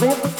嗯。